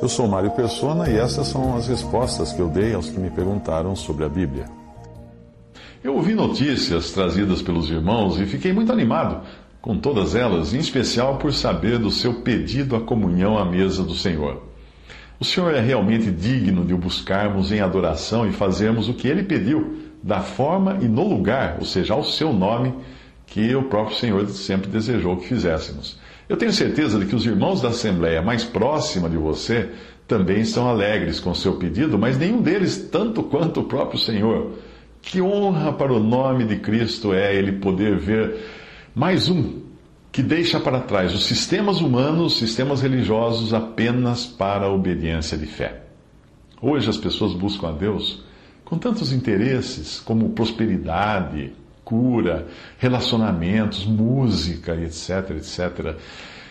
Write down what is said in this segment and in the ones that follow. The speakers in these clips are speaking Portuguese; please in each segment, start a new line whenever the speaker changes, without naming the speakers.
Eu sou Mário Persona e essas são as respostas que eu dei aos que me perguntaram sobre a Bíblia. Eu ouvi notícias trazidas pelos irmãos e fiquei muito animado com todas elas, em especial por saber do seu pedido à comunhão à mesa do Senhor. O Senhor é realmente digno de o buscarmos em adoração e fazermos o que ele pediu, da forma e no lugar, ou seja, ao seu nome, que o próprio Senhor sempre desejou que fizéssemos. Eu tenho certeza de que os irmãos da Assembleia mais próxima de você também estão alegres com o seu pedido, mas nenhum deles tanto quanto o próprio Senhor. Que honra para o nome de Cristo é ele poder ver mais um que deixa para trás os sistemas humanos, sistemas religiosos apenas para a obediência de fé. Hoje as pessoas buscam a Deus com tantos interesses como prosperidade, cura, relacionamentos, música, etc, etc.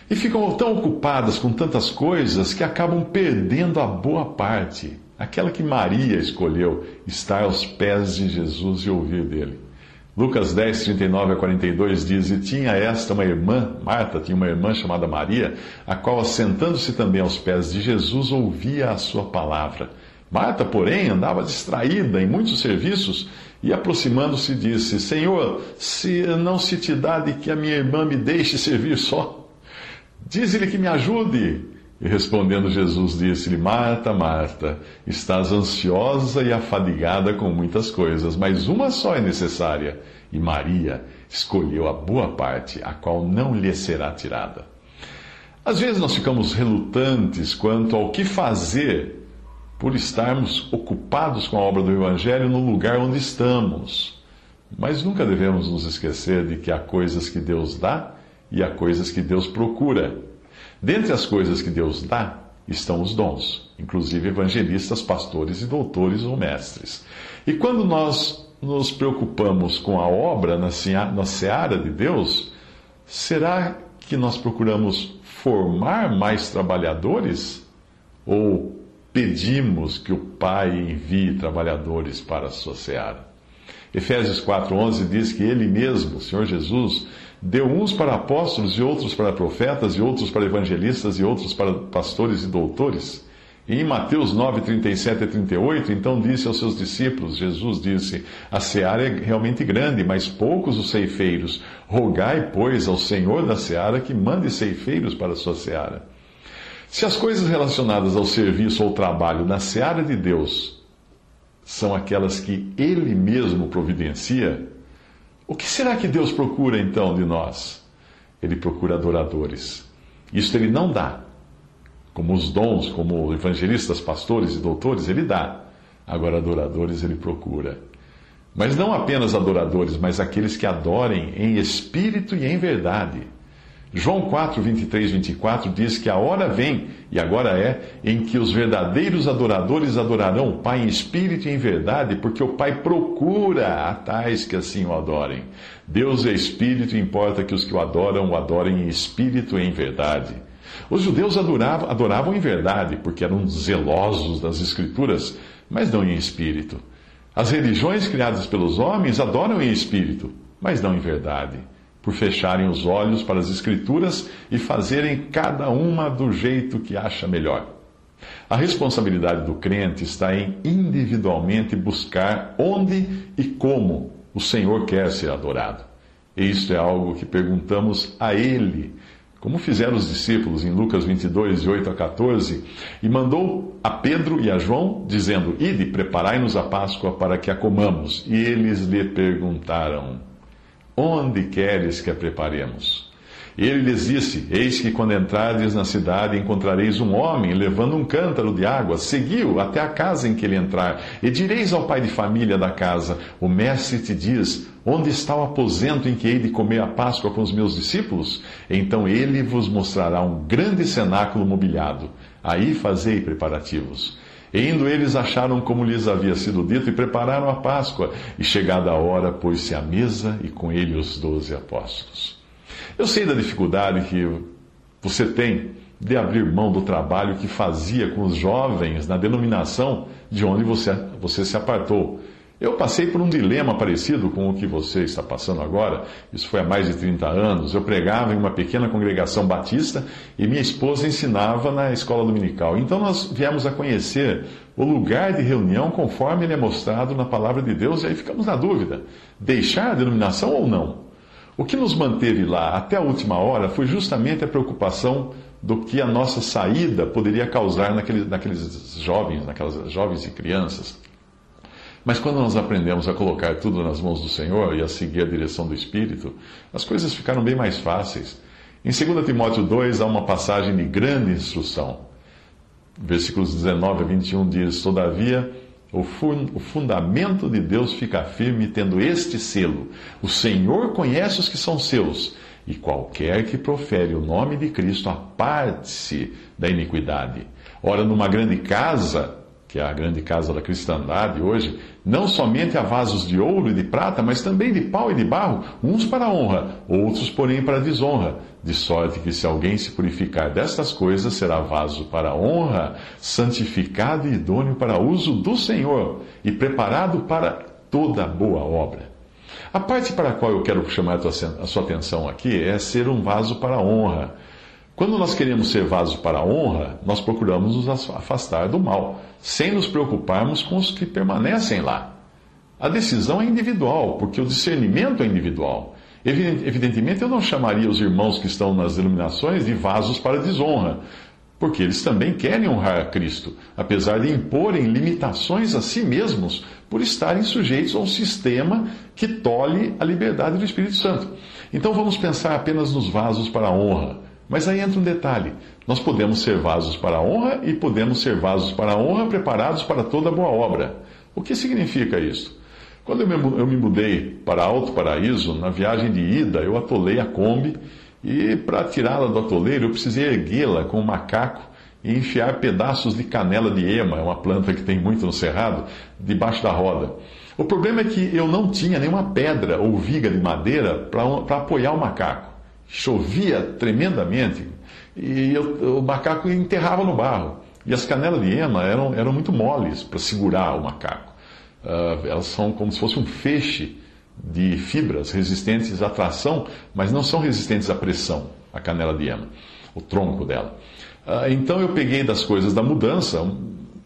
E ficam tão ocupadas com tantas coisas que acabam perdendo a boa parte, aquela que Maria escolheu, estar aos pés de Jesus e ouvir dele. Lucas 10, 39 a 42 diz: E tinha esta uma irmã, Marta tinha uma irmã chamada Maria, a qual, assentando-se também aos pés de Jesus, ouvia a sua palavra. Marta, porém, andava distraída em muitos serviços e, aproximando-se, disse: Senhor, se não se te dá de que a minha irmã me deixe servir só, diz-lhe que me ajude. E respondendo Jesus, disse-lhe: Marta, Marta, estás ansiosa e afadigada com muitas coisas, mas uma só é necessária. E Maria escolheu a boa parte, a qual não lhe será tirada. Às vezes nós ficamos relutantes quanto ao que fazer por estarmos ocupados com a obra do Evangelho no lugar onde estamos. Mas nunca devemos nos esquecer de que há coisas que Deus dá e há coisas que Deus procura. Dentre as coisas que Deus dá estão os dons, inclusive evangelistas, pastores e doutores ou mestres. E quando nós nos preocupamos com a obra na seara de Deus, será que nós procuramos formar mais trabalhadores? Ou pedimos que o Pai envie trabalhadores para a sua seara. Efésios 4,11 diz que Ele mesmo, Senhor Jesus, deu uns para apóstolos e outros para profetas e outros para evangelistas e outros para pastores e doutores. E em Mateus 9, 37 e 38, então disse aos seus discípulos, Jesus disse, a seara é realmente grande, mas poucos os ceifeiros. Rogai, pois, ao Senhor da seara que mande ceifeiros para a sua seara. Se as coisas relacionadas ao serviço ou trabalho na seara de Deus são aquelas que Ele mesmo providencia, o que será que Deus procura então de nós? Ele procura adoradores. Isto Ele não dá. Como os dons, como evangelistas, pastores e doutores, Ele dá. Agora, adoradores Ele procura. Mas não apenas adoradores, mas aqueles que adorem em espírito e em verdade. João 4, 23, 24 diz que a hora vem, e agora é, em que os verdadeiros adoradores adorarão o Pai em espírito e em verdade, porque o Pai procura a tais que assim o adorem. Deus é espírito e importa que os que o adoram o adorem em espírito e em verdade. Os judeus adoravam, adoravam em verdade, porque eram zelosos das Escrituras, mas não em espírito. As religiões criadas pelos homens adoram em espírito, mas não em verdade por fecharem os olhos para as Escrituras e fazerem cada uma do jeito que acha melhor. A responsabilidade do crente está em individualmente buscar onde e como o Senhor quer ser adorado. E isto é algo que perguntamos a Ele, como fizeram os discípulos em Lucas 22, de 8 a 14, e mandou a Pedro e a João, dizendo: Ide, preparai-nos a Páscoa para que a comamos. E eles lhe perguntaram: Onde queres que a preparemos? Ele lhes disse: Eis que quando entrardes na cidade encontrareis um homem levando um cântaro de água. Seguiu até a casa em que ele entrar. E direis ao pai de família da casa: O mestre te diz: Onde está o aposento em que hei de comer a Páscoa com os meus discípulos? Então ele vos mostrará um grande cenáculo mobiliado. Aí fazei preparativos. E indo eles acharam como lhes havia sido dito e prepararam a Páscoa. E chegada a hora, pôs-se à mesa e com ele os doze apóstolos. Eu sei da dificuldade que você tem de abrir mão do trabalho que fazia com os jovens na denominação de onde você, você se apartou. Eu passei por um dilema parecido com o que você está passando agora. Isso foi há mais de 30 anos. Eu pregava em uma pequena congregação batista e minha esposa ensinava na escola dominical. Então nós viemos a conhecer o lugar de reunião conforme ele é mostrado na palavra de Deus e aí ficamos na dúvida: deixar a denominação ou não? O que nos manteve lá até a última hora foi justamente a preocupação do que a nossa saída poderia causar naqueles, naqueles jovens, naquelas jovens e crianças. Mas quando nós aprendemos a colocar tudo nas mãos do Senhor e a seguir a direção do Espírito, as coisas ficaram bem mais fáceis. Em 2 Timóteo 2 há uma passagem de grande instrução. Versículos 19 a 21 diz: Todavia, o, fundamento de Deus fica firme, tendo este selo: O Senhor conhece os que são seus, e qualquer que profere o nome de Cristo aparte-se da iniquidade. Ora, numa grande casa que é a grande casa da cristandade hoje, não somente há vasos de ouro e de prata, mas também de pau e de barro, uns para a honra, outros, porém, para a desonra. De sorte que, se alguém se purificar destas coisas, será vaso para a honra, santificado e idôneo para uso do Senhor e preparado para toda boa obra. A parte para a qual eu quero chamar a sua atenção aqui é ser um vaso para a honra. Quando nós queremos ser vaso para a honra, nós procuramos nos afastar do mal, sem nos preocuparmos com os que permanecem lá. A decisão é individual, porque o discernimento é individual. Evidentemente, eu não chamaria os irmãos que estão nas iluminações de vasos para desonra, porque eles também querem honrar a Cristo, apesar de imporem limitações a si mesmos por estarem sujeitos a um sistema que tolhe a liberdade do Espírito Santo. Então vamos pensar apenas nos vasos para a honra. Mas aí entra um detalhe: nós podemos ser vasos para a honra e podemos ser vasos para a honra preparados para toda boa obra. O que significa isso? Quando eu me, mudei para Alto Paraíso, na viagem de ida, eu atolei a Kombi e para tirá-la do atoleiro eu precisei erguê-la com um macaco e enfiar pedaços de canela de ema, é uma planta que tem muito no cerrado, debaixo da roda. O problema é que eu não tinha nenhuma pedra ou viga de madeira para apoiar o macaco chovia tremendamente e eu, o macaco enterrava no barro. E as canelas de ema eram, eram muito moles para segurar o macaco. Uh, elas são como se fosse um feixe de fibras resistentes à tração, mas não são resistentes à pressão, a canela de ema, o tronco dela. Uh, então eu peguei das coisas da mudança,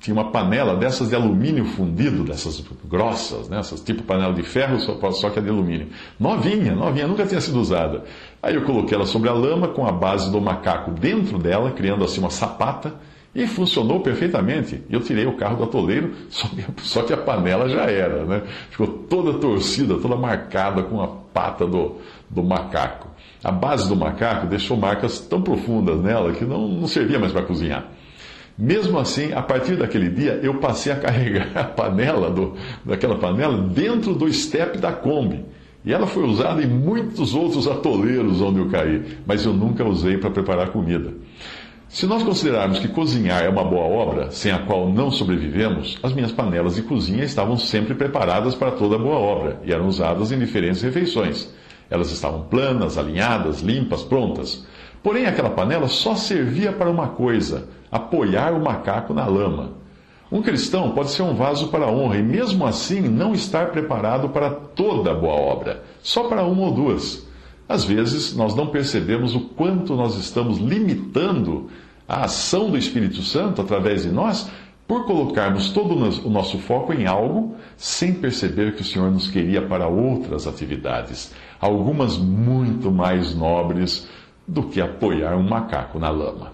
tinha uma panela dessas de alumínio fundido, dessas grossas, né? Essas, tipo panela de ferro, só, só que é de alumínio. Novinha, novinha, nunca tinha sido usada. Aí eu coloquei ela sobre a lama com a base do macaco dentro dela, criando assim uma sapata, e funcionou perfeitamente. Eu tirei o carro do atoleiro, só que, só que a panela já era, né? Ficou toda torcida, toda marcada com a pata do, do macaco. A base do macaco deixou marcas tão profundas nela que não, não servia mais para cozinhar. Mesmo assim, a partir daquele dia, eu passei a carregar a panela, do, daquela panela, dentro do estepe da Kombi. E ela foi usada em muitos outros atoleiros onde eu caí, mas eu nunca usei para preparar comida. Se nós considerarmos que cozinhar é uma boa obra, sem a qual não sobrevivemos, as minhas panelas de cozinha estavam sempre preparadas para toda boa obra e eram usadas em diferentes refeições. Elas estavam planas, alinhadas, limpas, prontas. Porém, aquela panela só servia para uma coisa: apoiar o macaco na lama. Um cristão pode ser um vaso para a honra e, mesmo assim, não estar preparado para toda boa obra, só para uma ou duas. Às vezes, nós não percebemos o quanto nós estamos limitando a ação do Espírito Santo através de nós por colocarmos todo o nosso foco em algo, sem perceber que o Senhor nos queria para outras atividades, algumas muito mais nobres do que apoiar um macaco na lama.